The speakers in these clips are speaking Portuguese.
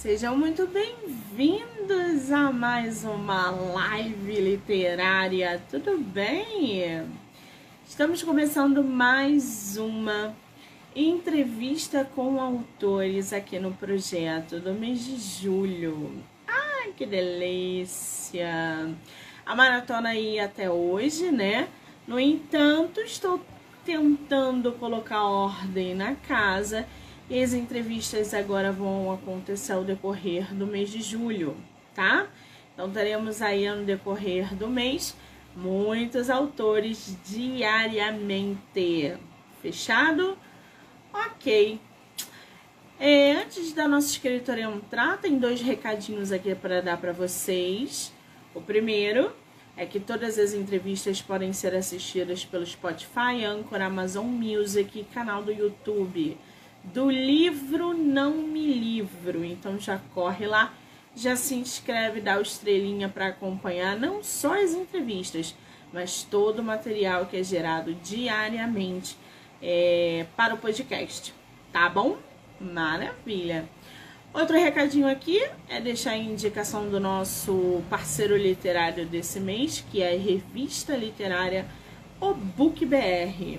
Sejam muito bem-vindos a mais uma live literária, tudo bem? Estamos começando mais uma entrevista com autores aqui no projeto do mês de julho. Ai, que delícia! A maratona aí até hoje, né? No entanto, estou tentando colocar ordem na casa e as entrevistas agora vão acontecer ao decorrer do mês de julho, tá? Então teremos aí no decorrer do mês muitos autores diariamente. Fechado? Ok. É, antes da nossa escritora entrar, tem dois recadinhos aqui para dar para vocês. O primeiro é que todas as entrevistas podem ser assistidas pelo Spotify, Anchor, Amazon Music e canal do YouTube do livro Não Me Livro. Então já corre lá, já se inscreve, dá o estrelinha para acompanhar não só as entrevistas, mas todo o material que é gerado diariamente é, para o podcast. Tá bom? Maravilha! Outro recadinho aqui é deixar a indicação do nosso parceiro literário desse mês, que é a revista literária O Book BR.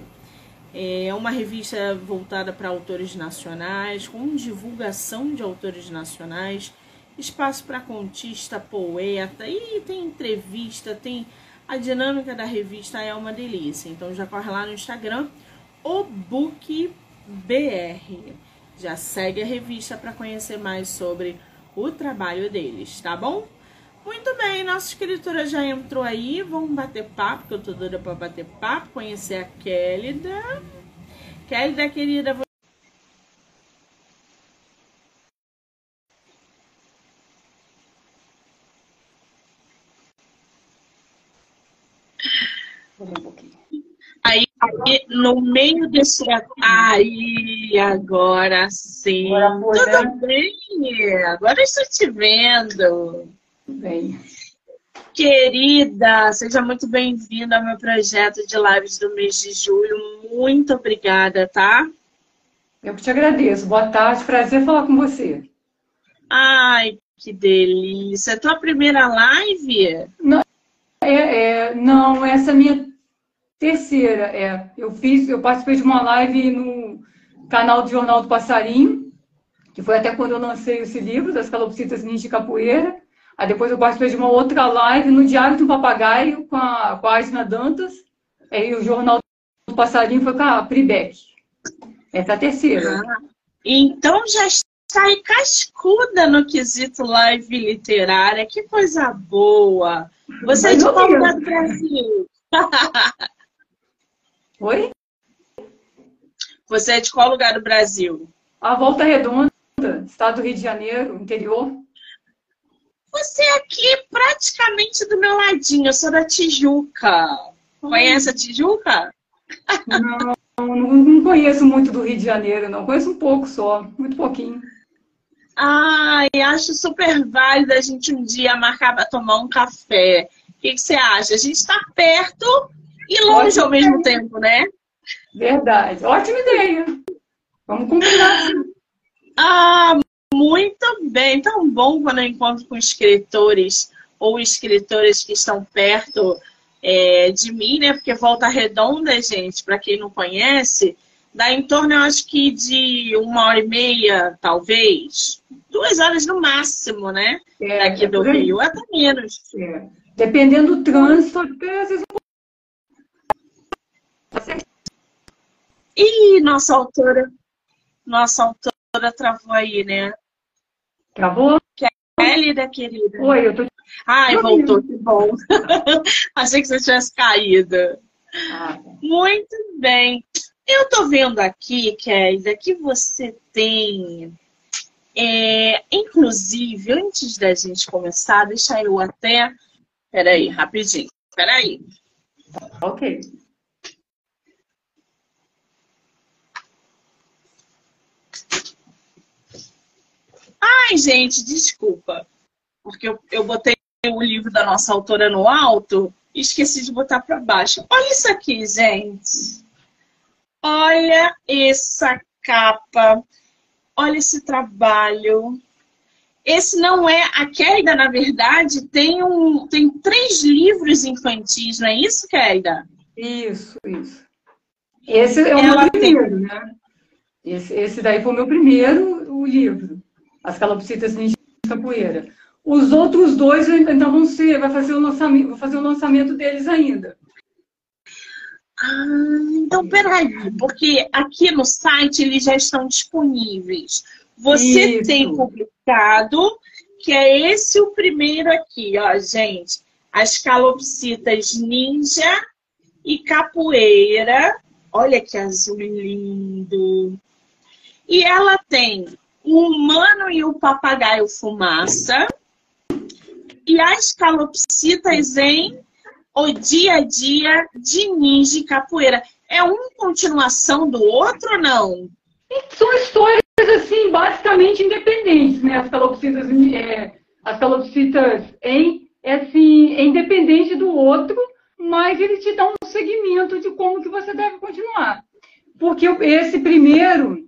É uma revista voltada para autores nacionais, com divulgação de autores nacionais, espaço para contista, poeta, e tem entrevista, tem a dinâmica da revista é uma delícia. Então já corre lá no Instagram, o Book BR. Já segue a revista para conhecer mais sobre o trabalho deles, tá bom? Muito bem, nossa escritora já entrou aí. Vamos bater papo, que eu tô doida pra bater papo, conhecer a Kélida. Kélida, querida, Aí, no meio desse. Aí, agora sim. Agora Tudo né? bem? Agora estou te vendo. Bem. Querida, seja muito bem-vinda ao meu projeto de lives do mês de julho. Muito obrigada, tá? Eu que te agradeço. Boa tarde, prazer falar com você. Ai, que delícia. É tua primeira live? Não, é, é, não, essa é a minha terceira. É. Eu fiz, eu participei de uma live no canal do Jornal do Passarinho, que foi até quando eu lancei esse livro, das calopsitas ninja de capoeira. Aí depois eu participei de uma outra live no Diário do Papagaio com a, com a Aisna Dantas. Aí o Jornal do Passarinho foi com a Pribeck. Essa é a terceira. Ah, então já está cascuda no quesito live literária. Que coisa boa! Você é de qual lugar do Brasil? Oi? Você é de qual lugar do Brasil? A Volta Redonda, estado do Rio de Janeiro, interior. Você é aqui praticamente do meu ladinho, eu sou da Tijuca. Conhece a Tijuca? Não, não conheço muito do Rio de Janeiro, não. Conheço um pouco só, muito pouquinho. Ai, acho super válido a gente um dia marcar para tomar um café. O que, que você acha? A gente está perto e longe Ótima ao mesmo ideia. tempo, né? Verdade. Ótima ideia. Vamos combinar. Ah, muito bem, tão bom quando eu encontro com escritores ou escritoras que estão perto é, de mim, né? Porque Volta Redonda, gente, para quem não conhece, dá em torno, eu acho que de uma hora e meia, talvez, duas horas no máximo, né? É, Daqui do é Rio, até menos. É. Dependendo do trânsito, às vezes Ih, nossa autora, nossa autora travou aí, né? Travou? Kélida, querida. Oi, eu tô. Ai, voltou, que bom. Achei que você tivesse caído. Ah, tá. Muito bem. Eu tô vendo aqui, Kélida, que você tem. É, inclusive, antes da gente começar, deixa eu até. Peraí, rapidinho. Peraí. Ok. Ai, gente, desculpa. Porque eu, eu botei o livro da nossa autora no alto e esqueci de botar para baixo. Olha isso aqui, gente. Olha essa capa. Olha esse trabalho. esse não é a Keida, na verdade, tem um tem três livros infantis, não é isso, Keida? Isso, isso. Esse é o Ela meu primeiro, tem... né? Esse, esse daí foi o meu primeiro o livro, As Calopsitas Ninjas Capoeira. Os outros dois então vão ser, vai fazer o lançamento, vou fazer o lançamento deles ainda. Ah, então peraí, porque aqui no site eles já estão disponíveis. Você Isso. tem publicado, que é esse o primeiro aqui, ó, gente. As calopsitas ninja e capoeira. Olha que azul lindo. E ela tem o humano e o papagaio fumaça. E as calopsitas em o dia a dia de ninja e capoeira. É uma continuação do outro ou não? São histórias, assim, basicamente independentes, né? As calopsitas, é, as calopsitas em, é, assim, é independente do outro, mas ele te dá um segmento de como que você deve continuar. Porque esse primeiro,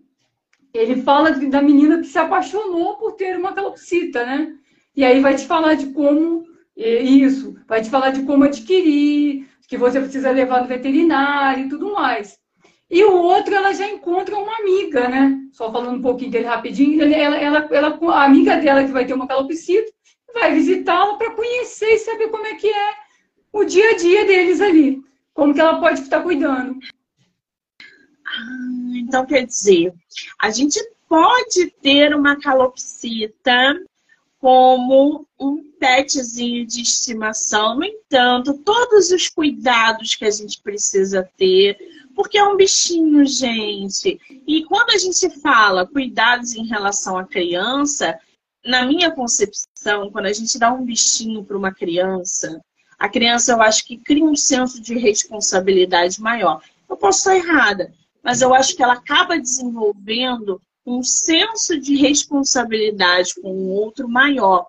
ele fala da menina que se apaixonou por ter uma calopsita, né? E aí vai te falar de como isso, vai te falar de como adquirir, que você precisa levar no veterinário e tudo mais. E o outro, ela já encontra uma amiga, né? Só falando um pouquinho dele rapidinho, ela, ela, ela, a amiga dela que vai ter uma calopsita vai visitá-la para conhecer e saber como é que é o dia a dia deles ali. Como que ela pode estar cuidando. Ah, então quer dizer, a gente pode ter uma calopsita como um petzinho de estimação. No entanto, todos os cuidados que a gente precisa ter, porque é um bichinho, gente. E quando a gente fala cuidados em relação à criança, na minha concepção, quando a gente dá um bichinho para uma criança, a criança eu acho que cria um senso de responsabilidade maior. Eu posso estar errada, mas eu acho que ela acaba desenvolvendo um senso de responsabilidade com o outro maior.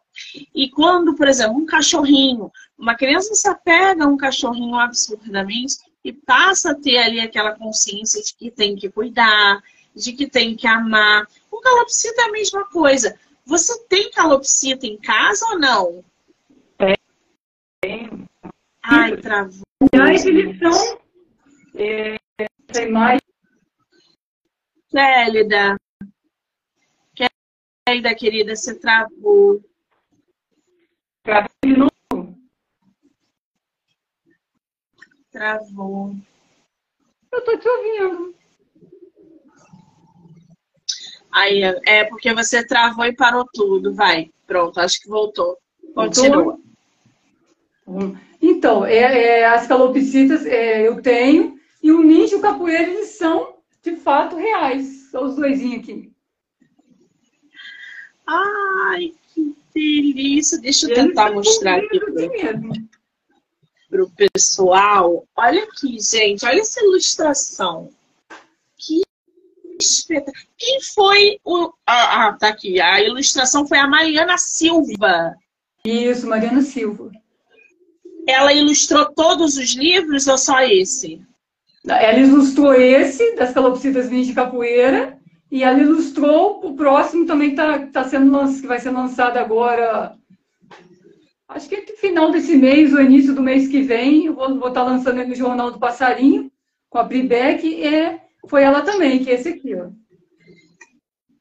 E quando, por exemplo, um cachorrinho, uma criança se apega a um cachorrinho absurdamente e passa a ter ali aquela consciência de que tem que cuidar, de que tem que amar. O calopsita é a mesma coisa. Você tem calopsita em casa ou não? Tem. Ai, travou. Aliás, eles são. É, essa imagem. Célida, Ainda, querida, você travou. Travou de novo? Travou. Eu tô te ouvindo. Aí, é porque você travou e parou tudo. Vai, pronto, acho que voltou. Continua. Então, é, é, as calopsitas é, eu tenho e o ninja e o capoeira eles são de fato reais. São os doisinhos aqui. Ai, que delícia! Deixa eu tentar mostrar aqui para o pessoal. Olha aqui, gente, olha essa ilustração. Que espetáculo. Quem foi o. Ah, ah, tá aqui. A ilustração foi a Mariana Silva. Isso, Mariana Silva. Ela ilustrou todos os livros ou só esse? Ela ilustrou esse, das calopsitas vinhas de capoeira, e ela ilustrou o próximo também que, tá, tá sendo, que vai ser lançado agora. Acho que final desse mês, ou início do mês que vem, eu vou estar tá lançando ele no Jornal do Passarinho, com a Pribeck, e foi ela também, que é esse aqui, ó.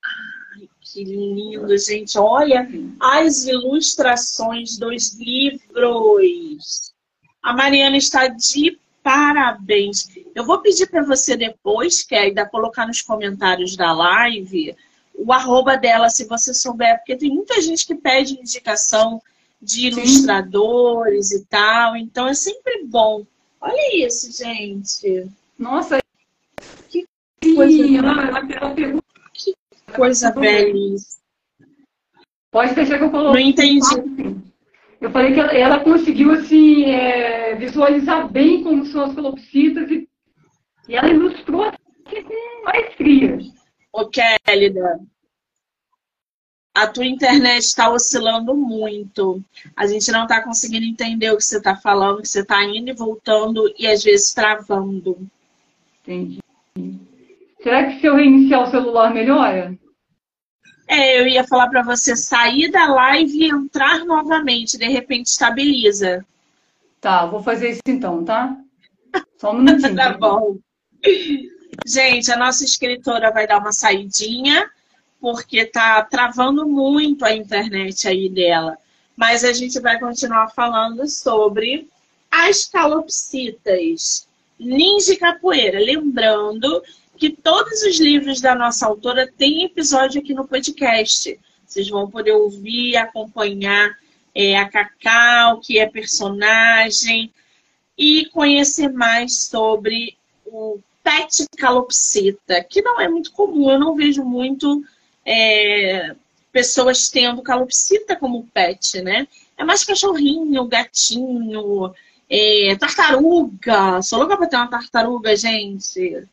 Ai, que lindo, gente. Olha as ilustrações dos livros. A Mariana está de Parabéns. Eu vou pedir para você depois, que ainda colocar nos comentários da live, o arroba dela, se você souber, porque tem muita gente que pede indicação de ilustradores Sim. e tal, então é sempre bom. Olha isso, gente. Nossa, que coisa, que coisa belíssima. Pode deixar que eu coloque. Não entendi. Eu falei que ela, ela conseguiu assim, é, visualizar bem como são as calopsitas e, e ela ilustrou assim, com maestria. Ô, Kélida, a tua internet está oscilando muito. A gente não está conseguindo entender o que você está falando, que você está indo e voltando e às vezes travando. Entendi. Será que se eu reiniciar o celular melhora? É, eu ia falar para você sair da live e entrar novamente, de repente estabiliza. Tá, vou fazer isso então, tá? Só um minutinho. tá bom. Gente, a nossa escritora vai dar uma saidinha, porque tá travando muito a internet aí dela. Mas a gente vai continuar falando sobre as calopsitas. Ninja Capoeira. Lembrando que todos os livros da nossa autora têm episódio aqui no podcast. Vocês vão poder ouvir, acompanhar é, a Cacau, que é personagem, e conhecer mais sobre o pet calopsita, que não é muito comum, eu não vejo muito é, pessoas tendo calopsita como pet, né? É mais cachorrinho, gatinho, é, tartaruga. Sou louca pra ter uma tartaruga, gente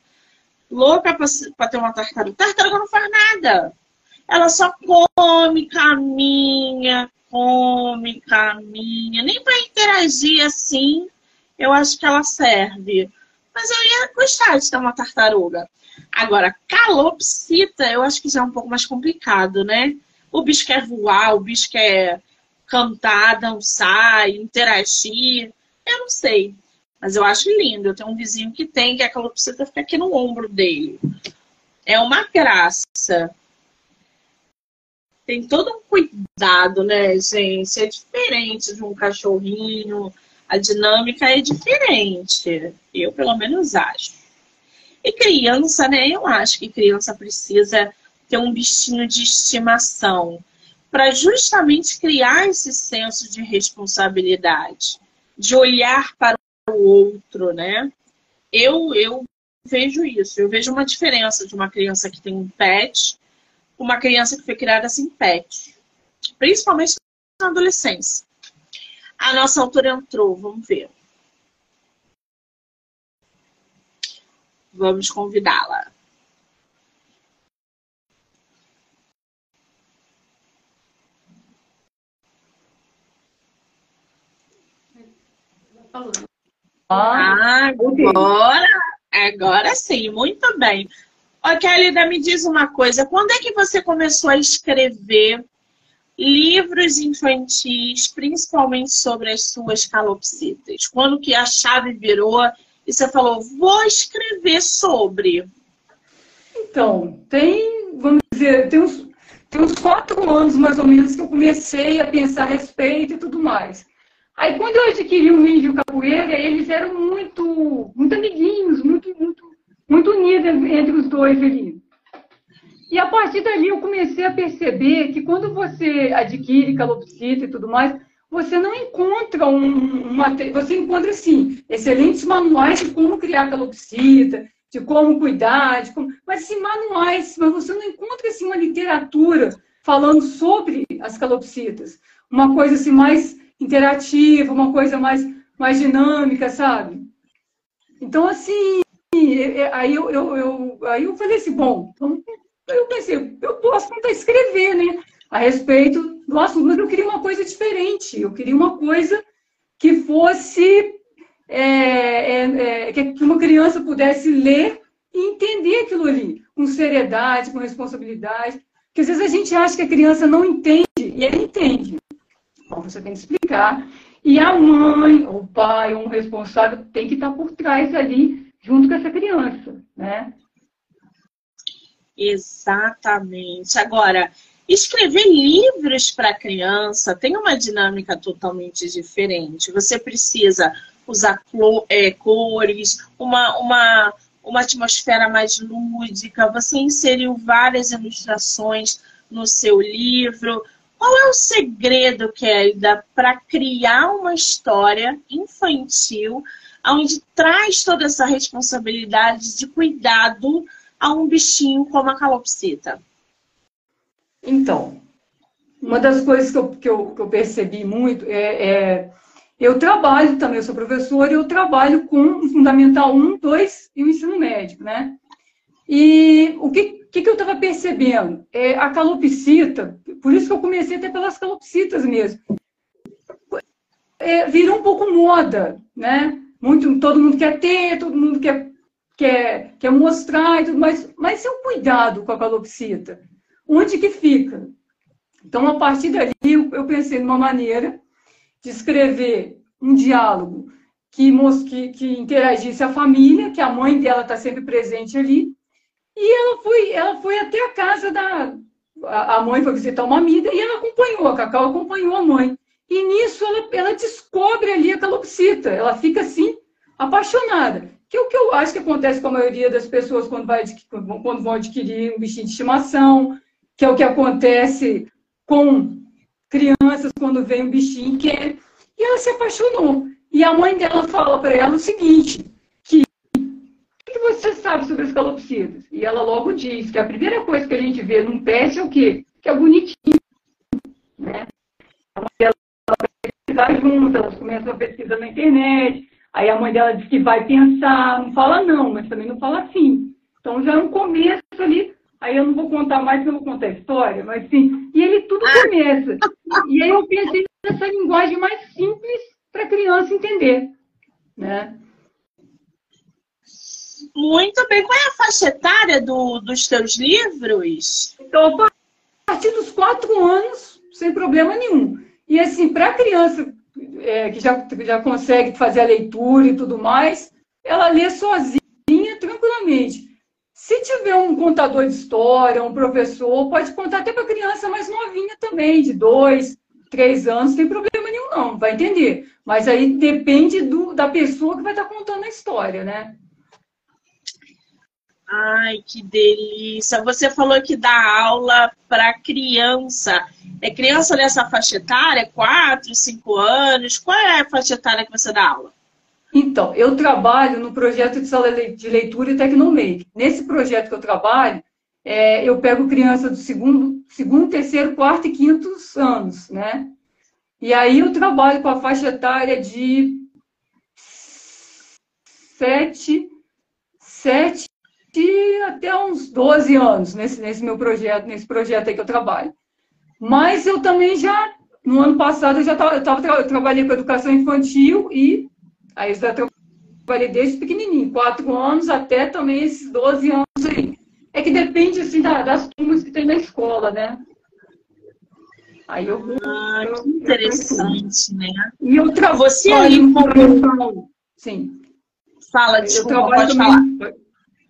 louca para ter uma tartaruga. Tartaruga não faz nada. Ela só come, caminha, come, caminha. Nem para interagir assim, eu acho que ela serve. Mas eu ia gostar de ter uma tartaruga. Agora, calopsita, eu acho que já é um pouco mais complicado, né? O bicho quer voar, o bicho quer cantar, dançar, interagir. Eu não sei. Mas eu acho lindo. Eu tenho um vizinho que tem, que a calopsita fica aqui no ombro dele. É uma graça. Tem todo um cuidado, né, gente? É diferente de um cachorrinho. A dinâmica é diferente. Eu, pelo menos, acho. E criança, né? Eu acho que criança precisa ter um bichinho de estimação para justamente criar esse senso de responsabilidade, de olhar para o outro, né? Eu, eu vejo isso. Eu vejo uma diferença de uma criança que tem um pet uma criança que foi criada sem pet. Principalmente na adolescência. A nossa autora entrou, vamos ver. Vamos convidá-la. Falando. Ah, agora, agora sim, muito bem. Ó, Kelly, me diz uma coisa. Quando é que você começou a escrever livros infantis, principalmente sobre as suas calopsitas? Quando que a chave virou e você falou, vou escrever sobre? Então, tem, vamos dizer, tem uns, tem uns quatro anos mais ou menos que eu comecei a pensar a respeito e tudo mais. Aí quando eu adquiri o Ninja Capoeira, eles eram muito, muito amiguinhos, muito, muito, muito unidos entre os dois ali. E a partir dali eu comecei a perceber que quando você adquire calopsita e tudo mais, você não encontra um, uma, você encontra sim excelentes manuais de como criar calopsita, de como cuidar, de como, mas assim, manuais, mas você não encontra assim uma literatura falando sobre as calopsitas, uma coisa assim mais interativa, uma coisa mais, mais dinâmica, sabe? Então, assim, aí eu, eu, eu, aí eu falei assim, bom, então, eu pensei, eu posso tentar escrever, né? A respeito do assunto, mas eu queria uma coisa diferente, eu queria uma coisa que fosse é, é, é, que uma criança pudesse ler e entender aquilo ali, com seriedade, com responsabilidade. Porque às vezes a gente acha que a criança não entende, e ela entende. Então, você tem que explicar. E a mãe, o pai, um responsável, tem que estar por trás ali, junto com essa criança, né? Exatamente. Agora, escrever livros para criança tem uma dinâmica totalmente diferente. Você precisa usar é, cores, uma, uma, uma atmosfera mais lúdica. Você inseriu várias ilustrações no seu livro. Qual é o segredo, Kelda, para criar uma história infantil onde traz toda essa responsabilidade de cuidado a um bichinho como a calopsita? Então, uma das coisas que eu, que eu, que eu percebi muito é, é, Eu trabalho também, eu sou professora e eu trabalho com o Fundamental 1, 2 e o ensino médio, né? E o que, que, que eu estava percebendo? É, a calopsita, por isso que eu comecei até pelas calopsitas mesmo, é, virou um pouco moda, né? Muito, todo mundo quer ter, todo mundo quer, quer, quer mostrar e tudo mais, mas é um cuidado com a calopsita. onde que fica? Então, a partir dali, eu pensei numa maneira de escrever um diálogo que, que, que interagisse a família, que a mãe dela está sempre presente ali, e ela foi, ela foi até a casa da. A mãe foi visitar uma amiga e ela acompanhou, a Cacau acompanhou a mãe. E nisso ela, ela descobre ali a calopsita, ela fica assim, apaixonada. Que é o que eu acho que acontece com a maioria das pessoas quando, vai, quando vão adquirir um bichinho de estimação, que é o que acontece com crianças quando vem um bichinho que. E ela se apaixonou. E a mãe dela fala para ela o seguinte, você sabe sobre as calopsitas? E ela logo diz que a primeira coisa que a gente vê num pet é o quê? Que é bonitinho. Né? A mãe dela pesquisar junto, elas começam a pesquisa na internet, aí a mãe dela diz que vai pensar, não fala não, mas também não fala sim. Então já é um começo ali Aí eu não vou contar mais, eu vou contar a história, mas sim. E ele tudo ah. começa. E aí eu pensei nessa linguagem mais simples para a criança entender. Né? Muito bem. Qual é a faixa etária do, dos teus livros? Então, a partir dos quatro anos, sem problema nenhum. E assim, para a criança é, que já, já consegue fazer a leitura e tudo mais, ela lê sozinha, tranquilamente. Se tiver um contador de história, um professor, pode contar até para criança mais novinha também, de dois, três anos, tem problema nenhum, não, vai entender. Mas aí depende do, da pessoa que vai estar contando a história, né? Ai, que delícia! Você falou que dá aula para criança. É criança nessa faixa etária? Quatro, cinco anos? Qual é a faixa etária que você dá aula? Então, eu trabalho no projeto de sala de leitura e Tecnomake. Nesse projeto que eu trabalho, é, eu pego criança do segundo, segundo, terceiro, quarto e quinto anos, né? E aí eu trabalho com a faixa etária de sete, sete até uns 12 anos nesse, nesse meu projeto, nesse projeto aí que eu trabalho. Mas eu também já, no ano passado, eu já tava, eu, tava, eu trabalhei com educação infantil e Aí eu já trabalhei desde pequenininho, quatro anos até também esses 12 anos aí. É que depende, assim, das turmas que tem na escola, né? Aí eu vou... Ah, que interessante, né? E eu trabalho Você aí como... Sim. Fala, desculpa, eu trabalho pode também, falar.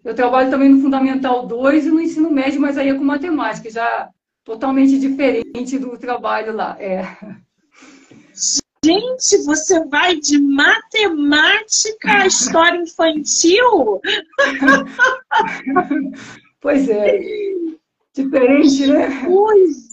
Eu trabalho também no Fundamental 2 e no ensino médio, mas aí é com matemática, já totalmente diferente do trabalho lá. É. Gente, você vai de matemática a história infantil? pois é. Diferente, né? Coisa,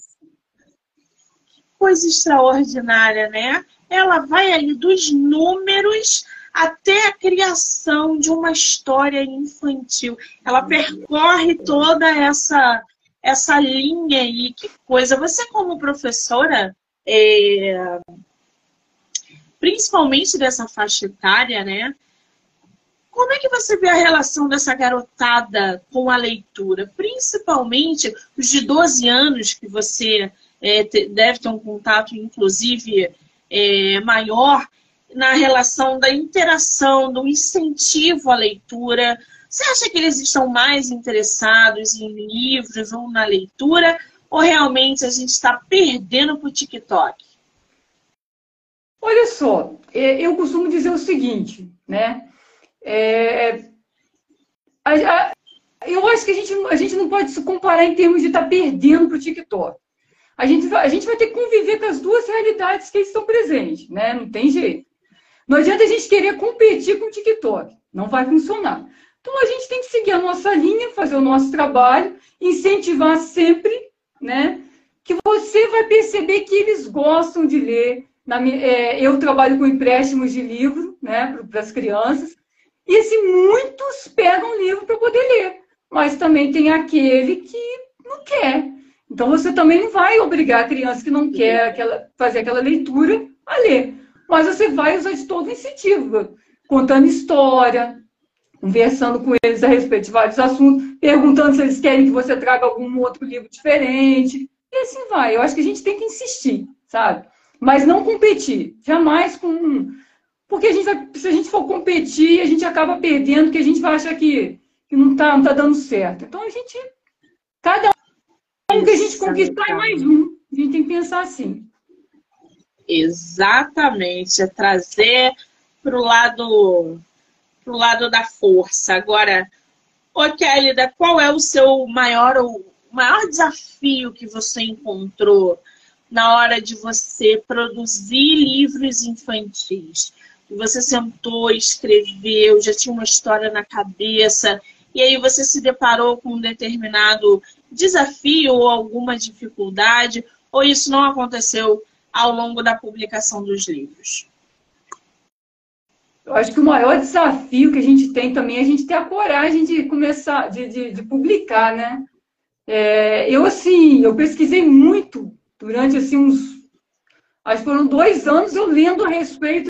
coisa extraordinária, né? Ela vai ali dos números até a criação de uma história infantil. Ela percorre toda essa essa linha aí. Que coisa! Você como professora é, principalmente dessa faixa etária, né? Como é que você vê a relação dessa garotada com a leitura? Principalmente os de 12 anos, que você é, deve ter um contato, inclusive, é, maior na relação da interação, do incentivo à leitura. Você acha que eles estão mais interessados em livros ou na leitura? Ou realmente a gente está perdendo para o TikTok? Olha só, é, eu costumo dizer o seguinte, né? É, a, a, eu acho que a gente, a gente não pode se comparar em termos de estar tá perdendo para o TikTok. A gente, a gente vai ter que conviver com as duas realidades que estão presentes, né? Não tem jeito. Não adianta a gente querer competir com o TikTok. Não vai funcionar. Então a gente tem que seguir a nossa linha, fazer o nosso trabalho, incentivar sempre, né? Que você vai perceber que eles gostam de ler, na, é, eu trabalho com empréstimos de livro né, para as crianças. E assim, muitos pegam livro para poder ler. Mas também tem aquele que não quer. Então você também não vai obrigar a criança que não quer aquela, fazer aquela leitura a ler. Mas você vai usar de todo incentivo, contando história, conversando com eles a respeito de vários assuntos, perguntando se eles querem que você traga algum outro livro diferente. E assim vai. Eu acho que a gente tem que insistir, sabe? Mas não competir. Jamais com. Porque a gente se a gente for competir, a gente acaba perdendo, que a gente vai achar que, que não está não tá dando certo. Então a gente. Cada como que a gente conquistar mais um. A gente tem que pensar assim. Exatamente, é trazer para o lado, pro lado da força. Agora, ô Kélida, qual é o seu maior, o maior desafio que você encontrou na hora de você produzir livros infantis? Você sentou, escreveu, já tinha uma história na cabeça, e aí você se deparou com um determinado desafio ou alguma dificuldade, ou isso não aconteceu ao longo da publicação dos livros? Eu acho que o maior desafio que a gente tem também é a gente ter a coragem de começar, de, de, de publicar, né? É, eu, assim, eu pesquisei muito durante, assim, uns... Acho que foram dois anos eu lendo a respeito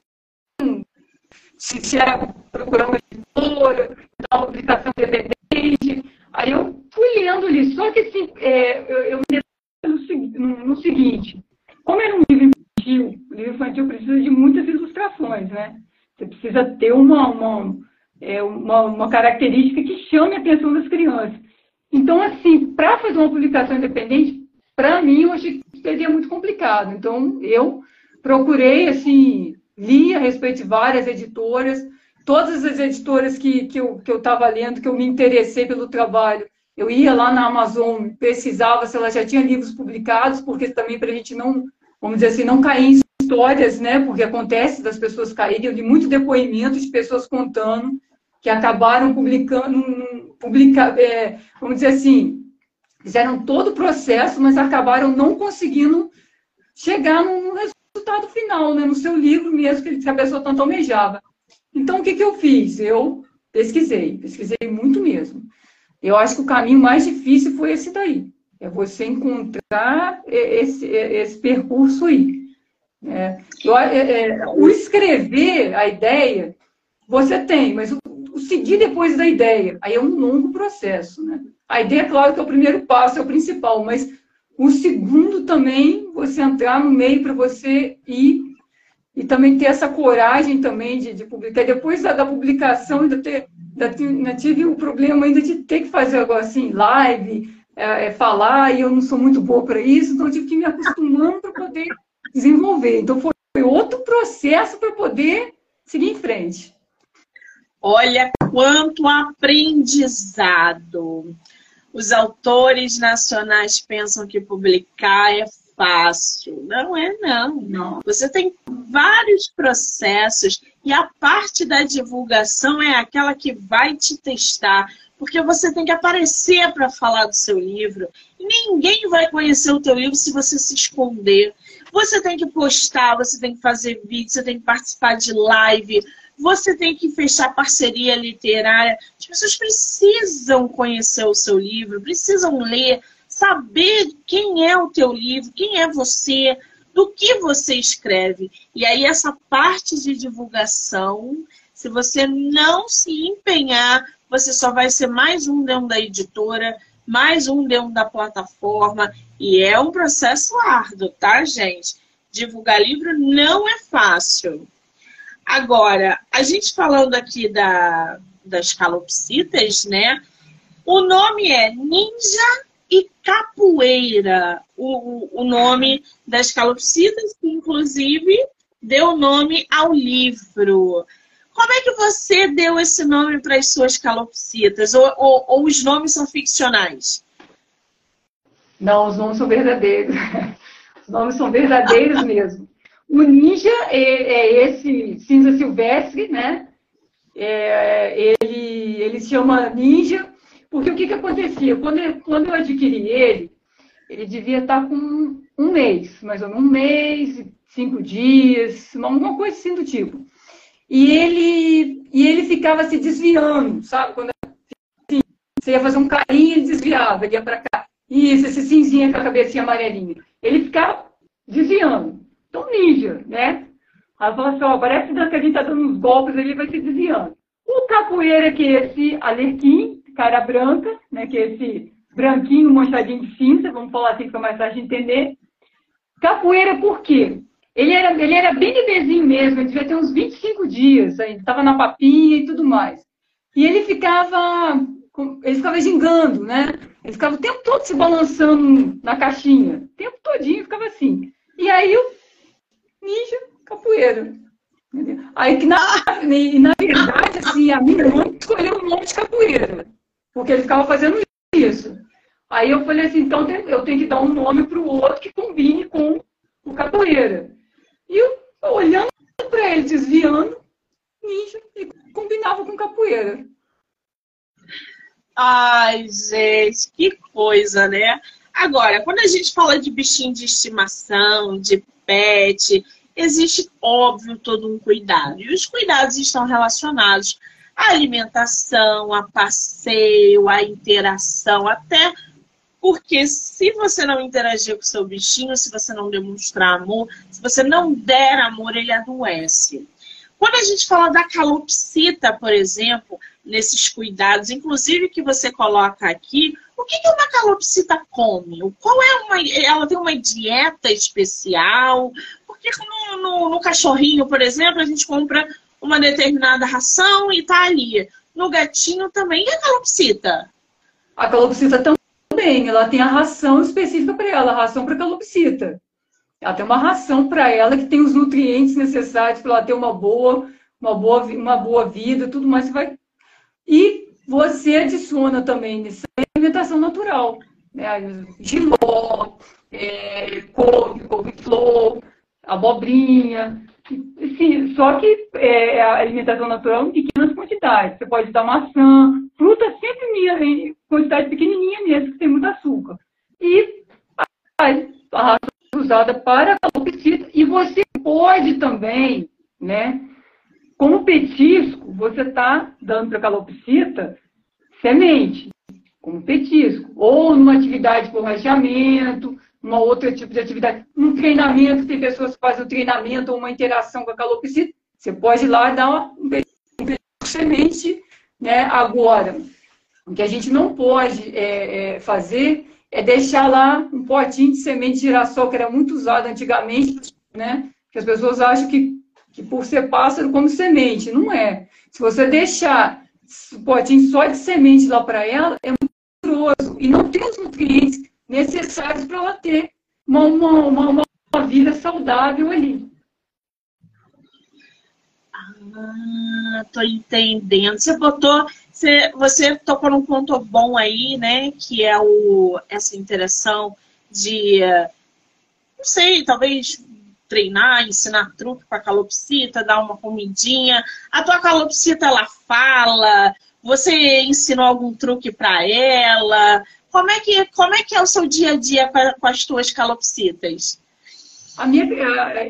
se, se era uma editora, da publicação independente. Aí eu fui lendo ali. Só que, assim, é, eu, eu me no, no seguinte, como era um livro infantil, o livro infantil precisa de muitas ilustrações, né? Você precisa ter uma, uma, é, uma, uma característica que chame a atenção das crianças. Então, assim, para fazer uma publicação independente, para mim, eu achei que seria muito complicado. Então, eu procurei, assim, li a respeito de várias editoras, todas as editoras que, que eu estava lendo, que eu me interessei pelo trabalho, eu ia lá na Amazon, pesquisava se ela já tinha livros publicados, porque também para a gente não vamos dizer assim, não cair em histórias, né? Porque acontece das pessoas caírem. Eu muito depoimento de pessoas contando que acabaram publicando, publica, é, vamos dizer assim, fizeram todo o processo, mas acabaram não conseguindo chegar no resultado final, né? No seu livro mesmo que a pessoa tanto almejava. Então, o que, que eu fiz? Eu pesquisei, pesquisei muito mesmo. Eu acho que o caminho mais difícil foi esse daí. É você encontrar esse, esse percurso aí. É, é, o escrever a ideia, você tem, mas o, o, seguir depois da ideia, aí é um longo processo. Né? A ideia, claro, que é o primeiro passo, é o principal, mas o segundo também, você entrar no meio para você ir e também ter essa coragem também de, de publicar. Depois da, da publicação, ainda, ter, ainda tive o problema ainda de ter que fazer agora assim, live, é, é, falar e eu não sou muito boa para isso, então eu tive que me acostumando para poder desenvolver. Então foi, foi outro processo para poder seguir em frente. Olha quanto aprendizado. Os autores nacionais pensam que publicar é fácil. Não é, não. não. Você tem vários processos e a parte da divulgação é aquela que vai te testar porque você tem que aparecer para falar do seu livro. Ninguém vai conhecer o teu livro se você se esconder. Você tem que postar, você tem que fazer vídeo, você tem que participar de live, você tem que fechar parceria literária. As pessoas precisam conhecer o seu livro, precisam ler, saber quem é o teu livro, quem é você, do que você escreve. E aí essa parte de divulgação, se você não se empenhar você só vai ser mais um dentro da editora, mais um dentro da plataforma, e é um processo árduo, tá, gente? Divulgar livro não é fácil. Agora, a gente falando aqui da, das calopsitas, né? O nome é Ninja e Capoeira, o, o nome das calopsitas, que inclusive deu nome ao livro. Como é que você deu esse nome para as suas calopsitas? Ou, ou, ou, os nomes são ficcionais? Não, os nomes são verdadeiros. Os nomes são verdadeiros mesmo. O ninja é, é esse cinza silvestre, né? É, ele, ele se chama ninja, porque o que, que acontecia? Quando, quando eu adquiri ele, ele devia estar com um mês, mais ou menos um mês, cinco dias, uma coisa assim do tipo. E ele, e ele ficava se desviando, sabe? Quando assim, você ia fazer um carinho, ele desviava, ia para cá. Isso, esse cinzinha com a cabecinha amarelinha. Ele ficava desviando. Então, ninja, né? Aí fala assim, ó, parece que a gente tá dando uns golpes, ele vai se desviando. O capoeira, que é esse alerquim, cara branca, né? Que é esse branquinho manchadinho de cinza, vamos falar assim, fica mais fácil de entender. Capoeira por quê? Ele era, ele era bem bebezinho mesmo, ele devia ter uns 25 dias, estava na papinha e tudo mais. E ele ficava, ele ficava gingando, né? Ele ficava o tempo todo se balançando na caixinha. O tempo todinho ficava assim. E aí o ninja, capoeira. Aí que na, e, na verdade, assim, a minha mãe escolheu o nome de capoeira. Porque ele ficava fazendo isso. Aí eu falei assim, então eu tenho que dar um nome para o outro que combine com o capoeira. E eu, olhando para ele, desviando, ninja, e combinava com capoeira. Ai, gente, que coisa, né? Agora, quando a gente fala de bichinho de estimação, de pet, existe, óbvio, todo um cuidado. E os cuidados estão relacionados à alimentação, a passeio, à interação, até porque se você não interagir com o seu bichinho, se você não demonstrar amor, se você não der amor, ele adoece. Quando a gente fala da calopsita, por exemplo, nesses cuidados, inclusive que você coloca aqui, o que, que uma calopsita come? Qual é uma. Ela tem uma dieta especial? Porque no, no, no cachorrinho, por exemplo, a gente compra uma determinada ração e tá ali. No gatinho também. E a calopsita? A calopsita também, ela tem a ração específica para ela, a ração para calopsita. Ela tem uma ração para ela que tem os nutrientes necessários para ela ter uma boa, uma boa, uma boa vida, tudo mais. Você vai... E você adiciona também nessa alimentação natural, né? Giló, é, couve, couve-flor, abobrinha. Sim, só que é, a alimentação natural em pequenas quantidades. Você pode dar maçã, fruta sempre em quantidade pequenininha mesmo, que tem muito açúcar. E a, a ração usada para calopsita. E você pode também, né? Como petisco, você está dando para calopsita semente, como petisco. Ou numa atividade por rateamento, uma outra tipo de atividade. Um treinamento, tem pessoas que fazem o treinamento ou uma interação com a calopsita. Você pode ir lá dar um petisco semente, né? Agora, o que a gente não pode é, é, fazer é deixar lá um potinho de semente de girassol, que era muito usado antigamente, né? Que as pessoas acham que, que por ser pássaro come semente. Não é. Se você deixar o potinho só de semente lá para ela, é muito grosso e não tem os nutrientes necessários para ela ter uma, uma, uma, uma vida saudável ali. Ah, tô entendendo. Você botou você, você tocou num ponto bom aí, né? Que é o, essa interação de, não sei, talvez treinar, ensinar truque para a calopsita, dar uma comidinha. A tua calopsita, ela fala? Você ensinou algum truque para ela? Como é, que, como é que é o seu dia a dia com, as tuas calopsitas? A minha,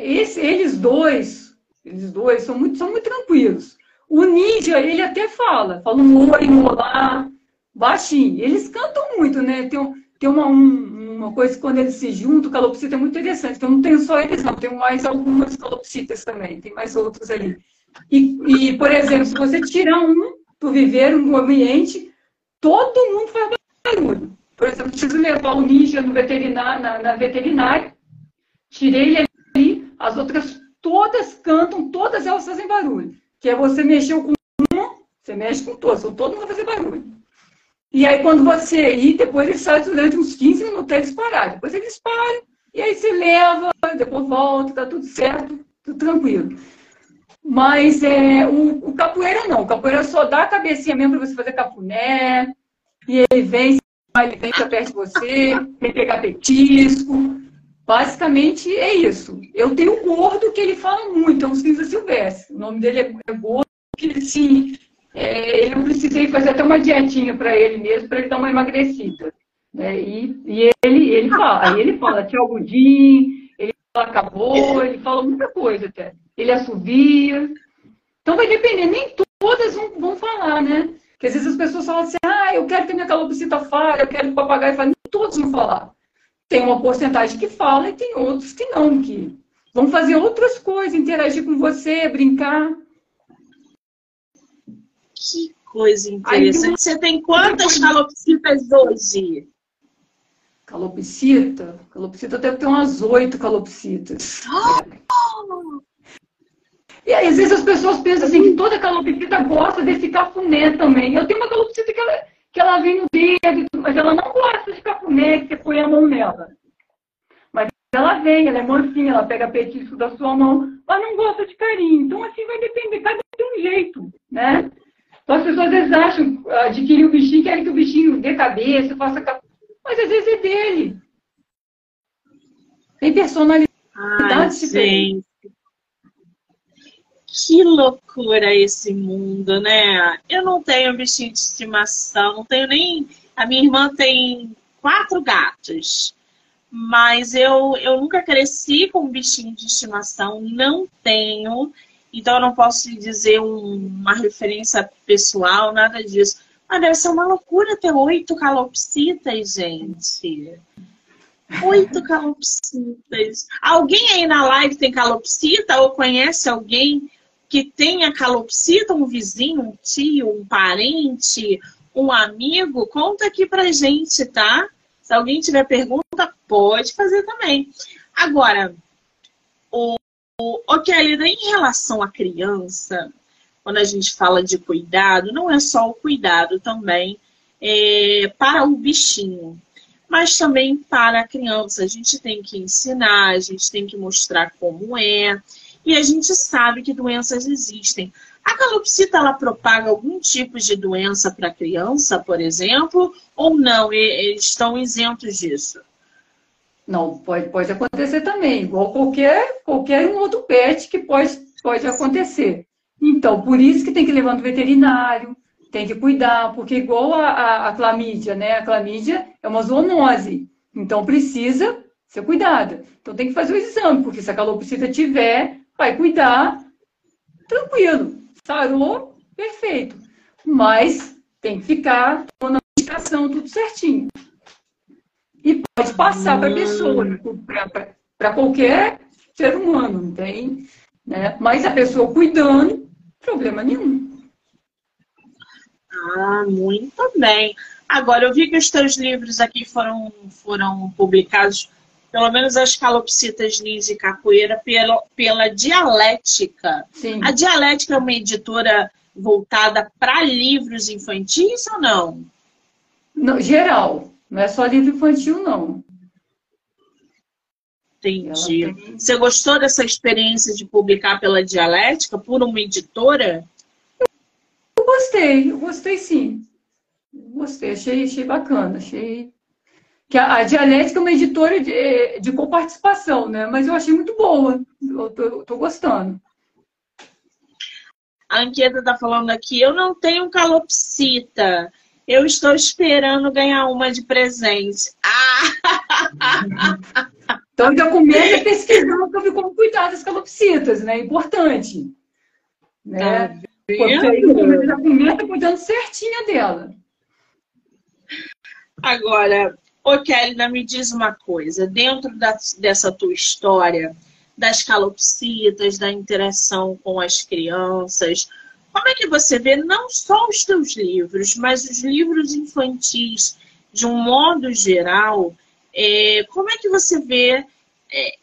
esse, eles dois, eles dois são muito, são muito tranquilos. O ninja, ele até fala, fala um oi, um olá, baixinho. Eles cantam muito, né? Tem, tem uma, um, uma coisa que quando eles se juntam, o calopsita é muito interessante. Então não tenho só eles, não. Tenho mais algumas calopsitas também. Tem mais outros ali. E, e por exemplo, se você tirar um para viver um ambiente, todo mundo faz barulho. Por exemplo, preciso levar o ninja no veterinário, na, na veterinária, tirei ele ali, as outras todas cantam, todas elas fazem barulho que é você mexeu com uma, você mexe com todos, então todo mundo vai fazer barulho. E aí, quando você ir, depois eles saem durante uns 15 minutos eles parar. Depois eles param, e aí você leva, depois volta, tá tudo certo, tudo tranquilo. Mas é, o, o, capoeira não, o capoeira só dá a cabecinha mesmo para você fazer capuné, e ele vem, ele vem para perto de você, vem pegar petisco, Basicamente é isso. Eu tenho o gordo que ele fala muito, é um cinza silvestre. O nome dele é gordo, que assim, é, eu precisei fazer até uma dietinha para ele mesmo, para ele dar uma emagrecida. Né? E, e ele, ele fala, aí ele fala tchau Gudim, ele fala acabou, ele fala muita coisa até. Ele assovia. Então vai depender, nem todas vão, vão falar, né? Porque às vezes as pessoas falam assim, ah, eu quero que minha calopsita fale, eu quero que o papagaio fale. Nem todos vão falar. Tem uma porcentagem que fala e tem outros que não, que vão fazer outras coisas, interagir com você, brincar. Que coisa interessante. Aí, você tem quantas calopsitas hoje? Calopsita? Calopsita deve ter umas oito calopsitas. Oh! E aí, às vezes as pessoas pensam assim que toda calopsita gosta desse cafuné também. Eu tenho uma calopsita que ela, que ela vem no dedo, mas ela não gosta de cafuné que você põe a mão nela. Mas ela vem, ela é mansinha, ela pega petisco da sua mão, mas não gosta de carinho. Então, assim, vai depender, cada um tem um jeito, né? Então, as pessoas às vezes acham, adquirir o bichinho, querem que o bichinho dê cabeça, faça cafuné, mas às vezes é dele. Tem personalidade Ai, diferente. Que loucura esse mundo, né? Eu não tenho bichinho de estimação, não tenho nem. A minha irmã tem quatro gatos, mas eu, eu nunca cresci com um bichinho de estimação, não tenho, então eu não posso dizer um, uma referência pessoal, nada disso. Mas deve ser uma loucura ter oito calopsitas, gente. Oito calopsitas. Alguém aí na live tem calopsita ou conhece alguém que tenha calopsita, um vizinho, um tio, um parente, um amigo, conta aqui pra gente, tá? Se alguém tiver pergunta, pode fazer também. Agora, o, o, o Kelly, em relação à criança, quando a gente fala de cuidado, não é só o cuidado também é, para o bichinho, mas também para a criança. A gente tem que ensinar, a gente tem que mostrar como é e a gente sabe que doenças existem. A calopsita ela propaga algum tipo de doença para a criança, por exemplo, ou não? Eles estão isentos disso? Não, pode, pode acontecer também, igual qualquer, qualquer outro pet que pode, pode acontecer. Então, por isso que tem que levar no veterinário, tem que cuidar, porque igual a, a, a clamídia, né? A clamídia é uma zoonose, então precisa ser cuidada. Então tem que fazer o exame, porque se a calopsita tiver, vai cuidar, tranquilo. Sarou, perfeito. Mas tem que ficar na medicação tudo certinho. E pode passar para a pessoa, para qualquer ser humano, não tem? Né? Mas a pessoa cuidando, problema nenhum. Ah, muito bem. Agora, eu vi que os teus livros aqui foram, foram publicados pelo menos as calopsitas ninja e capoeira, pela, pela Dialética. Sim. A Dialética é uma editora voltada para livros infantis ou não? não? Geral, não é só livro infantil, não. Entendi. Tem... Você gostou dessa experiência de publicar pela Dialética, por uma editora? Eu gostei, eu gostei sim. Gostei, achei, achei bacana, achei que a, a Dialética é uma editora de, de coparticipação, né? Mas eu achei muito boa. Eu tô, tô gostando. A Anquieta está falando aqui, eu não tenho calopsita. Eu estou esperando ganhar uma de presente. Ah! Então já começa pesquisando sobre como cuidar das calopsitas, né? Importante. Né? Tá já começa cuidando certinha dela. Agora, Ô, Kelly, me diz uma coisa. Dentro da, dessa tua história, das calopsitas, da interação com as crianças, como é que você vê não só os teus livros, mas os livros infantis, de um modo geral, é, como é que você vê é,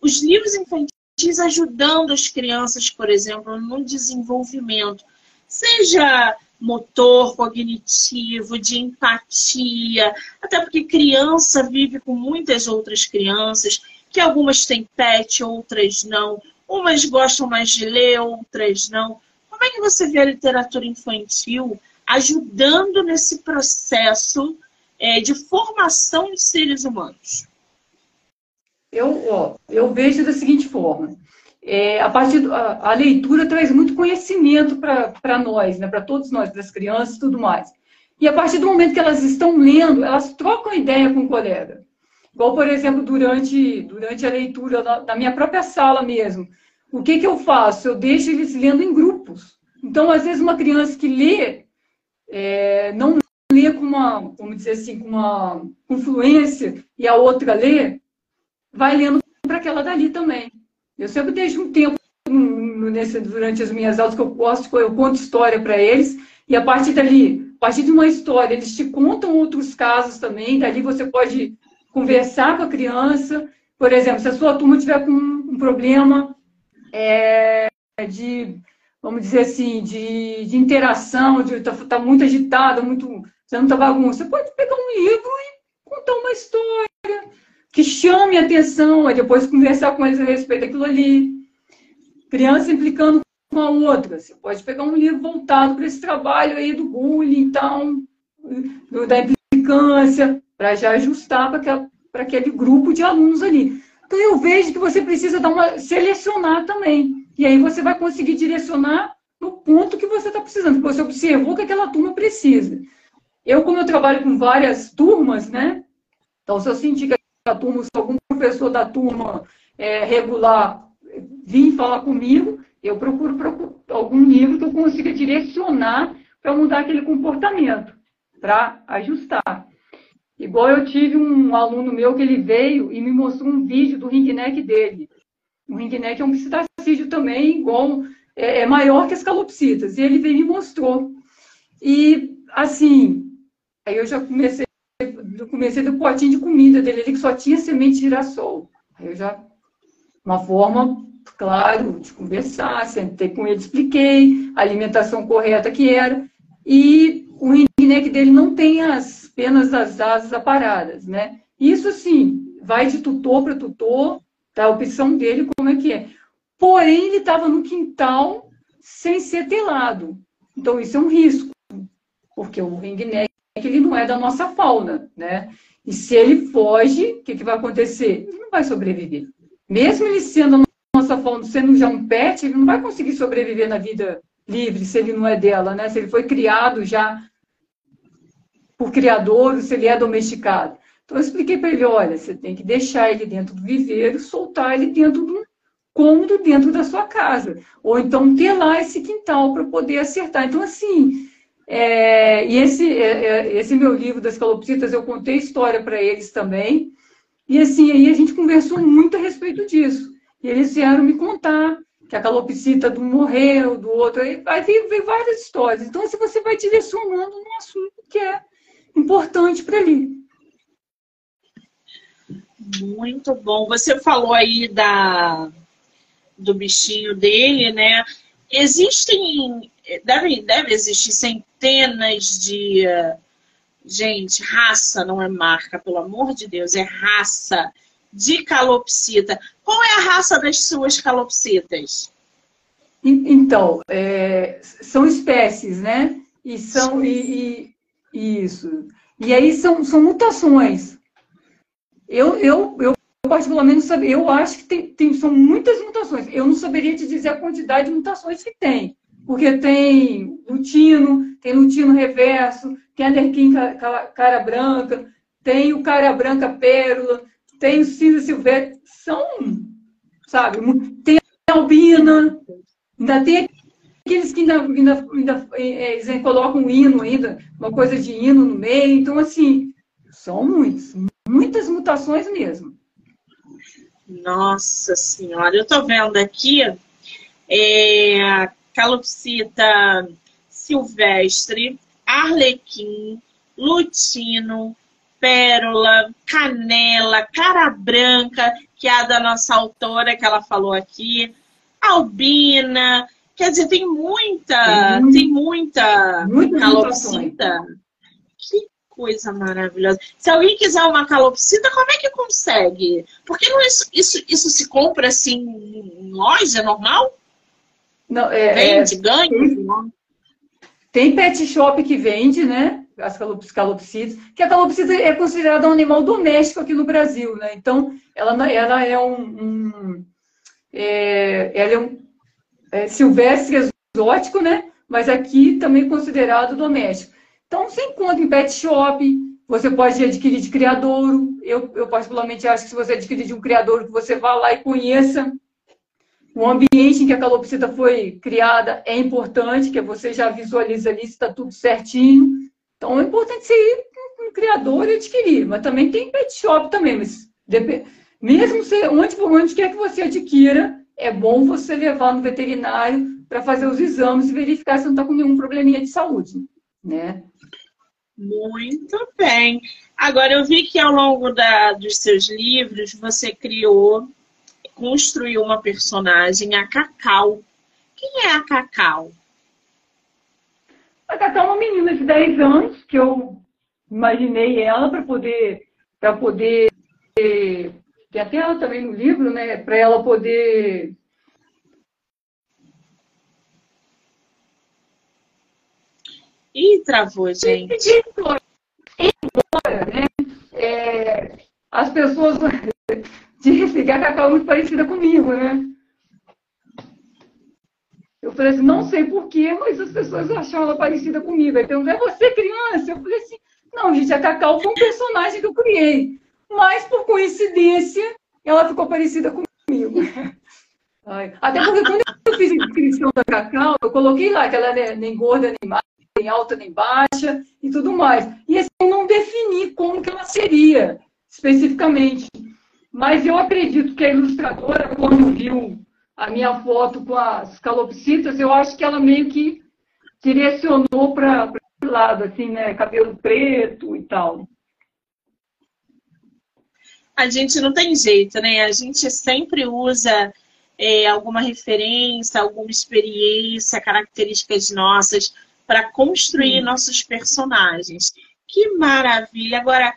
os livros infantis ajudando as crianças, por exemplo, no desenvolvimento, seja motor, cognitivo, de empatia, até porque criança vive com muitas outras crianças, que algumas têm pet, outras não, umas gostam mais de ler, outras não. Como é que você vê a literatura infantil ajudando nesse processo é, de formação de seres humanos? Eu, ó, eu vejo da seguinte forma é, a, partir a, a, leitura traz muito conhecimento para nós, né, para todos nós, para as crianças e tudo mais. E a partir do momento que elas estão lendo, elas trocam ideia com o colega. Igual, por exemplo, durante, durante a leitura na, minha própria sala mesmo. O que, que eu faço? Eu deixo eles lendo em grupos. Então, às vezes, uma criança que lê, é, não lê com uma, vamos dizer assim, com uma influência, e a outra lê, vai lendo para aquela dali também. Eu sempre deixo um tempo nesse, durante as minhas aulas que eu gosto, eu conto história para eles, e a partir dali, a partir de uma história, eles te contam outros casos também, dali você pode conversar com a criança. Por exemplo, se a sua turma tiver com um problema é, de, vamos dizer assim, de, de interação, de tá, tá muito agitada, muito Você não está bagunça. Você pode pegar um livro e que chame a atenção, aí depois conversar com eles a respeito daquilo ali. Criança implicando com a outra. Você pode pegar um livro voltado para esse trabalho aí do bullying, então, da implicância, para já ajustar para aquele grupo de alunos ali. Então eu vejo que você precisa dar uma selecionar também. E aí você vai conseguir direcionar no ponto que você está precisando, que você observou que aquela turma precisa. Eu, como eu trabalho com várias turmas, né? Então, se eu sentir que a turma, se algum professor da turma é, regular vir falar comigo, eu procuro, procuro algum livro que eu consiga direcionar para mudar aquele comportamento, para ajustar. Igual eu tive um aluno meu que ele veio e me mostrou um vídeo do ring neck dele. O ring neck é um psitacídeo também, igual, é, é maior que as calopsitas. E ele veio e me mostrou. E, assim, aí eu já comecei, comecei do potinho de comida dele, ele que só tinha semente de girassol. Aí eu já, uma forma, claro, de conversar, sentei com ele, expliquei a alimentação correta que era. E o ring neck dele não tem as penas das asas aparadas, né? Isso, sim, vai de tutor para tutor, tá? opção dele, como é que é. Porém, ele estava no quintal sem ser telado. Então, isso é um risco, porque o ringneck ele não é da nossa fauna, né? E se ele foge, o que, que vai acontecer? Ele não vai sobreviver. Mesmo ele sendo da nossa fauna, sendo já um pet, ele não vai conseguir sobreviver na vida livre se ele não é dela, né? Se ele foi criado já por criador, se ele é domesticado. Então, eu expliquei para ele: olha, você tem que deixar ele dentro do viveiro, soltar ele dentro do cômodo dentro da sua casa. Ou então ter lá esse quintal para poder acertar. Então, assim, é, e esse, é, é, esse meu livro das calopsitas, eu contei história para eles também. E assim, aí a gente conversou muito a respeito disso. E eles vieram me contar que a calopsita do morreu, do outro, aí, veio várias histórias. Então, se assim, você vai direcionando num assunto que é importante para ele. Muito bom. Você falou aí da, do bichinho dele, né? Existem, deve, deve existir centenas de. Gente, raça não é marca, pelo amor de Deus, é raça de calopsita. Qual é a raça das suas calopsitas? Então, é, são espécies, né? E são. E, e, isso. E aí são, são mutações. Eu, eu, eu particularmente, eu acho que tem, tem, são muitas mutações. Eu não saberia te dizer a quantidade de mutações que tem. Porque tem lutino, tem lutino reverso, tem alerquim cara branca, tem o cara branca pérola, tem o cinza silvestre. São, sabe, tem a albina, ainda tem aqueles que ainda, ainda, ainda é, é colocam um hino ainda, uma coisa de hino no meio. Então, assim, são muitos, muitas mutações mesmo. Nossa Senhora, eu estou vendo aqui é, calopsita silvestre, arlequim, lutino, pérola, canela, cara branca, que é a da nossa autora que ela falou aqui, albina, quer dizer, tem muita, tem, tem muita, muita calopsita. Que coisa maravilhosa. Se alguém quiser uma calopsita, como é que consegue? Porque não, isso, isso, isso se compra assim em loja normal? Não, é, vende, é, ganha? Tem, tem, pet shop que vende, né? As calopsitas, que a calopsita é considerada um animal doméstico aqui no Brasil, né? Então, ela, ela é um, um é, ela é um é, silvestre exótico, né? Mas aqui também considerado doméstico. Então, você encontra em pet shop, você pode adquirir de criadouro. Eu, eu particularmente acho que se você adquirir de um criador, que você vá lá e conheça o ambiente em que a calopsita foi criada é importante, que você já visualiza ali se está tudo certinho. Então, é importante você ir um criador e adquirir. Mas também tem pet shop também. Mas mesmo você, onde, onde quer que você adquira, é bom você levar no veterinário para fazer os exames e verificar se não está com nenhum probleminha de saúde, né? Muito bem. Agora, eu vi que ao longo da, dos seus livros você criou, construiu uma personagem, a Cacau. Quem é a Cacau? A Cacau é uma menina de 10 anos, que eu imaginei ela para poder, para poder, tem até ela também no livro, né? Para ela poder Ih, travou, gente. Embora, né? É, as pessoas dizem que a Cacau é muito parecida comigo, né? Eu falei assim, não sei porquê, mas as pessoas acham ela parecida comigo. Então, é você criança? Eu falei assim, não, gente, a Cacau foi um personagem que eu criei. Mas, por coincidência, ela ficou parecida comigo. Até porque quando eu fiz a inscrição da Cacau, eu coloquei lá que ela é nem gorda nem magra, nem alta nem baixa e tudo mais. E assim, não defini como que ela seria, especificamente. Mas eu acredito que a ilustradora, quando viu a minha foto com as calopsitas, eu acho que ela meio que direcionou para esse lado, assim, né? Cabelo preto e tal. A gente não tem jeito, né? A gente sempre usa é, alguma referência, alguma experiência, características nossas para construir nossos personagens. Que maravilha! Agora,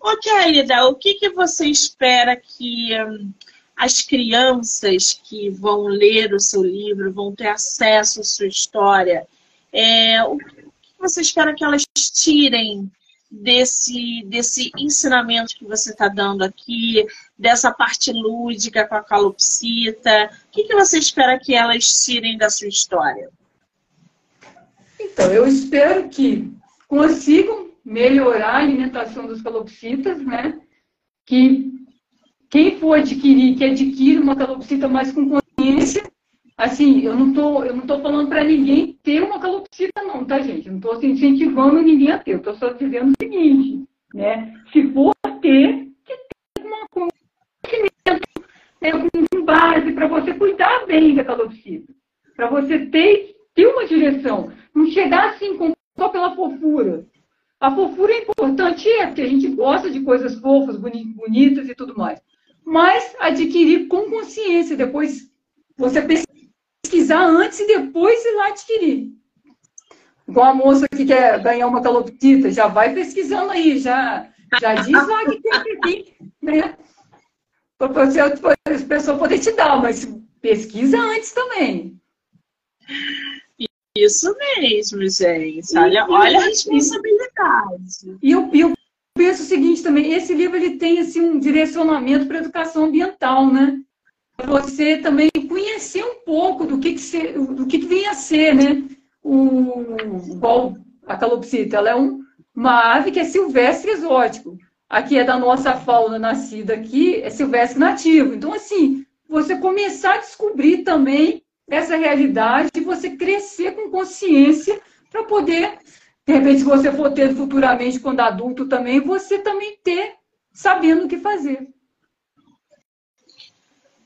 ô Kelida, o que, que você espera que hum, as crianças que vão ler o seu livro, vão ter acesso à sua história, é, o que você espera que elas tirem desse, desse ensinamento que você está dando aqui, dessa parte lúdica com a calopsita? O que, que você espera que elas tirem da sua história? Então, eu espero que consigam melhorar a alimentação dos calopsitas, né? Que quem for adquirir, que adquire uma calopsita mais com consciência, assim, eu não tô, eu não tô falando para ninguém ter uma calopsita não, tá, gente? Eu não estou incentivando ninguém a ter, eu estou só dizendo o seguinte, né? Se for ter, que tenha uma conhecimento, né, com base para você cuidar bem da calopsita, para você ter, ter uma direção, não chegar assim só pela fofura. A fofura é importante, é, porque a gente gosta de coisas fofas, bonitas e tudo mais mas adquirir com consciência. Depois você pesquisar antes e depois ir lá adquirir. Igual a moça que quer ganhar uma calopsita, já vai pesquisando aí, já, já diz lá que tem aqui, né? Para você, a pessoa poder te dar, mas pesquisa antes também. Isso mesmo, gente. Olha, olha a E o, e o penso o seguinte também, esse livro ele tem assim, um direcionamento para a educação ambiental, né? Você também conhecer um pouco do que, que, ser, do que, que vem a ser, né? O, igual a calopsita, ela é um, uma ave que é silvestre exótico. Aqui é da nossa fauna nascida aqui, é silvestre nativo. Então, assim, você começar a descobrir também essa realidade e você crescer com consciência para poder de repente, se você for ter futuramente, quando adulto também, você também ter sabendo o que fazer.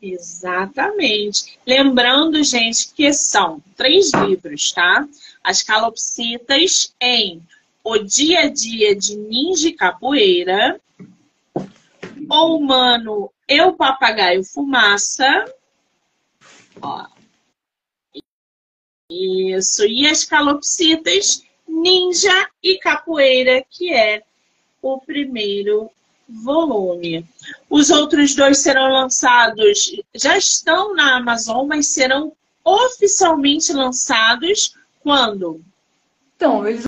Exatamente. Lembrando, gente, que são três livros, tá? As calopsitas em O Dia a Dia de Ninja e Capoeira, O Humano Eu Papagaio Fumaça, ó. Isso. E as calopsitas Ninja e Capoeira, que é o primeiro volume. Os outros dois serão lançados, já estão na Amazon, mas serão oficialmente lançados quando? Então, eles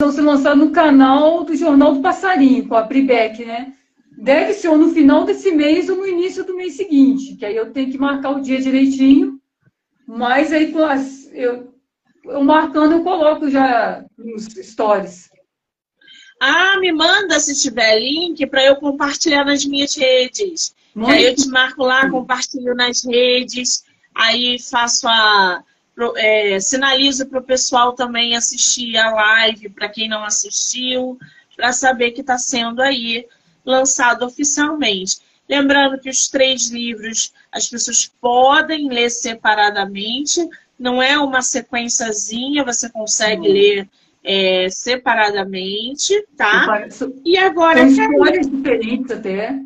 vão ser lançados no canal do Jornal do Passarinho, com a Pribeck, né? Deve ser ou no final desse mês ou no início do mês seguinte, que aí eu tenho que marcar o dia direitinho. Mas aí eu eu marcando, eu coloco já nos stories. Ah, me manda se tiver link para eu compartilhar nas minhas redes. Muito. Aí eu te marco lá, compartilho nas redes, aí faço a. É, sinalizo para o pessoal também assistir a live, para quem não assistiu, para saber que está sendo aí lançado oficialmente. Lembrando que os três livros as pessoas podem ler separadamente, não é uma sequenciazinha, você consegue ler é, separadamente, tá? E agora. São histórias diferentes até.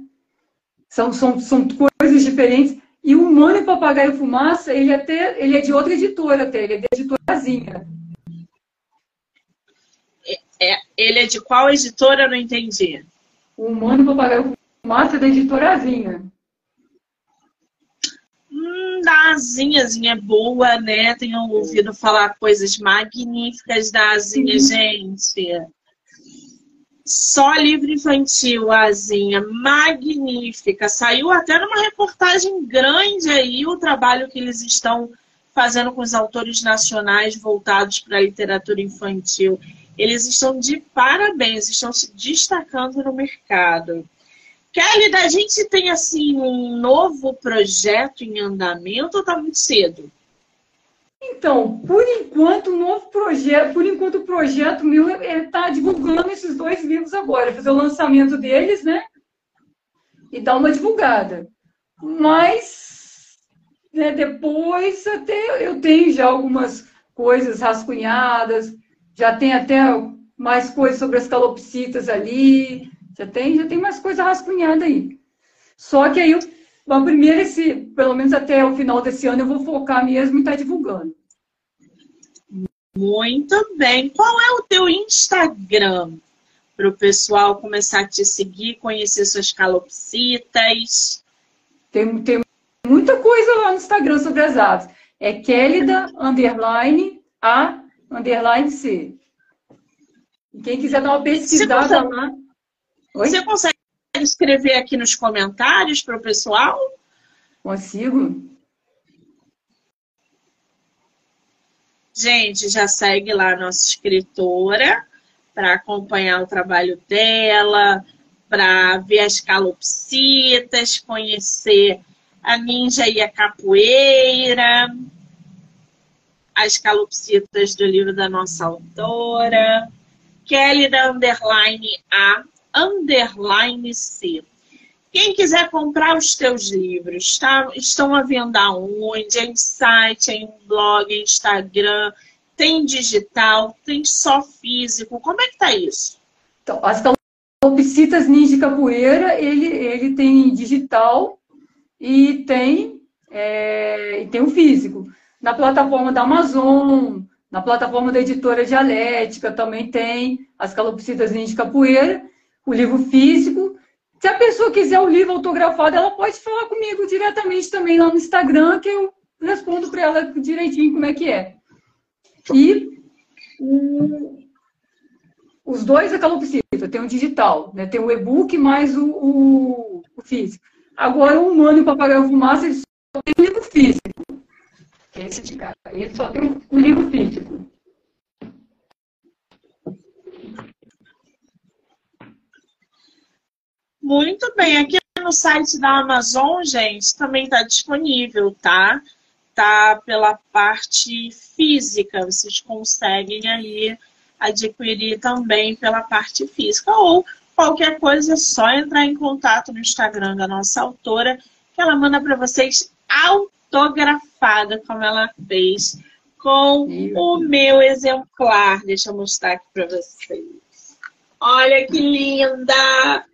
São, são, são coisas diferentes. E o Humano e Papagaio Fumaça, ele até ele é de outra editora até, ele é de editorazinha. É, ele é de qual editora? Eu não entendi. O Humano Papagaio Massa da editora Azinha. Hum, da Azinha, Azinha é boa, né? Tenho ouvido falar coisas magníficas da Azinha, gente. Só livro infantil, Azinha, magnífica. Saiu até numa reportagem grande aí o trabalho que eles estão fazendo com os autores nacionais voltados para a literatura infantil. Eles estão de parabéns, estão se destacando no mercado. Kelly, a gente tem assim um novo projeto em andamento ou está muito cedo? Então, por enquanto, o novo projeto, por enquanto o projeto meu está divulgando esses dois livros agora, fazer o lançamento deles, né? E dar uma divulgada. Mas né, depois até eu tenho já algumas coisas rascunhadas, já tem até mais coisas sobre as calopsitas ali, já tem, já tem mais coisa rascunhada aí. Só que aí, a primeira, esse, pelo menos até o final desse ano, eu vou focar mesmo em estar tá divulgando. Muito bem. Qual é o teu Instagram? Para o pessoal começar a te seguir, conhecer suas calopsitas. Tem, tem muita coisa lá no Instagram sobre as aves. É Kélida, underline, A, underline C. quem quiser dar uma pesquisada lá... Oi? Você consegue escrever aqui nos comentários para o pessoal? Consigo. Gente, já segue lá a nossa escritora para acompanhar o trabalho dela, para ver as calopsitas, conhecer a ninja e a capoeira, as calopsitas do livro da nossa autora, Kelly da underline A underline C. Quem quiser comprar os teus livros, tá? estão à venda onde? É em site, é em blog, é Instagram, tem digital, tem só físico. Como é que tá isso? Então, as calopsitas Ninja Capoeira, ele, ele tem digital e tem, é, e tem o físico. Na plataforma da Amazon, na plataforma da editora Dialética também tem as calopsitas Ninja Capoeira o livro físico. Se a pessoa quiser o livro autografado, ela pode falar comigo diretamente também lá no Instagram, que eu respondo para ela direitinho como é que é. E os dois é calopsita, tem o digital, né? tem o e-book mais o, o, o, físico. Agora, o humano e o papagaio fumaça, eles só tem o livro físico. Esse de cá. Ele só tem o livro físico. Muito bem. Aqui no site da Amazon, gente, também está disponível, tá? Tá pela parte física. Vocês conseguem aí adquirir também pela parte física. Ou qualquer coisa, é só entrar em contato no Instagram da nossa autora, que ela manda para vocês autografada, como ela fez com o meu exemplar. Deixa eu mostrar aqui para vocês. Olha que linda!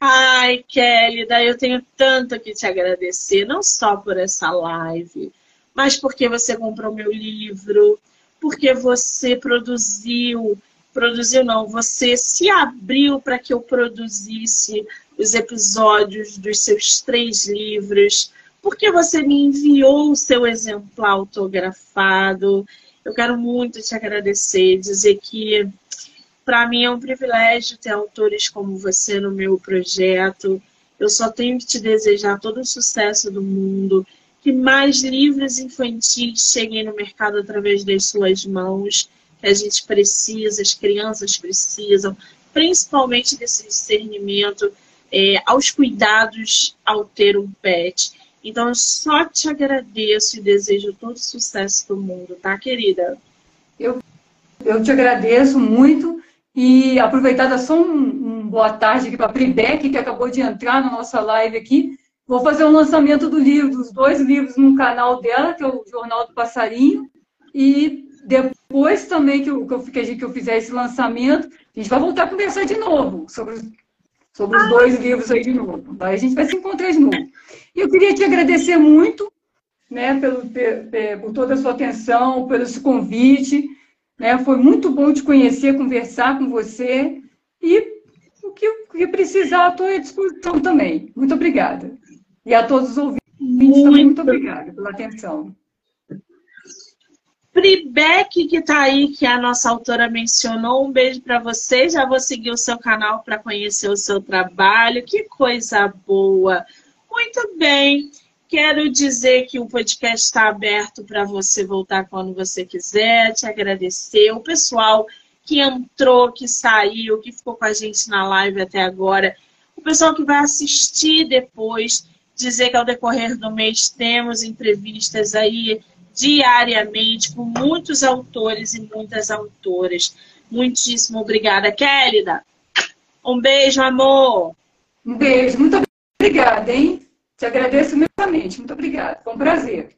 Ai, Kelly, daí eu tenho tanto que te agradecer, não só por essa live, mas porque você comprou meu livro, porque você produziu, produziu não, você se abriu para que eu produzisse os episódios dos seus três livros, porque você me enviou o seu exemplar autografado. Eu quero muito te agradecer, dizer que para mim é um privilégio ter autores como você no meu projeto. Eu só tenho que te desejar todo o sucesso do mundo, que mais livros infantis cheguem no mercado através das suas mãos, que a gente precisa, as crianças precisam, principalmente desse discernimento é, aos cuidados ao ter um pet. Então, eu só te agradeço e desejo todo o sucesso do mundo, tá, querida? Eu, eu te agradeço muito e aproveitar só um, um boa tarde aqui para a Pribeck, que acabou de entrar na nossa live aqui. Vou fazer um lançamento do livro, dos dois livros no canal dela, que é o Jornal do Passarinho. E depois também que eu, que eu, que eu fizer esse lançamento, a gente vai voltar a conversar de novo sobre, sobre os dois livros aí de novo. Aí a gente vai se encontrar de novo. E eu queria te agradecer muito né, pelo, por toda a sua atenção, pelo esse convite. Né? Foi muito bom te conhecer, conversar com você e o que, o que precisar, estou à disposição também. Muito obrigada. E a todos os ouvintes muito. também, muito obrigada pela atenção. Pribeck, que está aí, que a nossa autora mencionou, um beijo para você. Já vou seguir o seu canal para conhecer o seu trabalho. Que coisa boa! Muito bem. Quero dizer que o podcast está aberto para você voltar quando você quiser. Te agradecer. O pessoal que entrou, que saiu, que ficou com a gente na live até agora. O pessoal que vai assistir depois. Dizer que ao decorrer do mês temos entrevistas aí diariamente com muitos autores e muitas autoras. Muitíssimo obrigada, Kélida. Um beijo, amor. Um beijo, muito obrigada, hein? Te agradeço imensamente. Muito obrigada. Foi um prazer.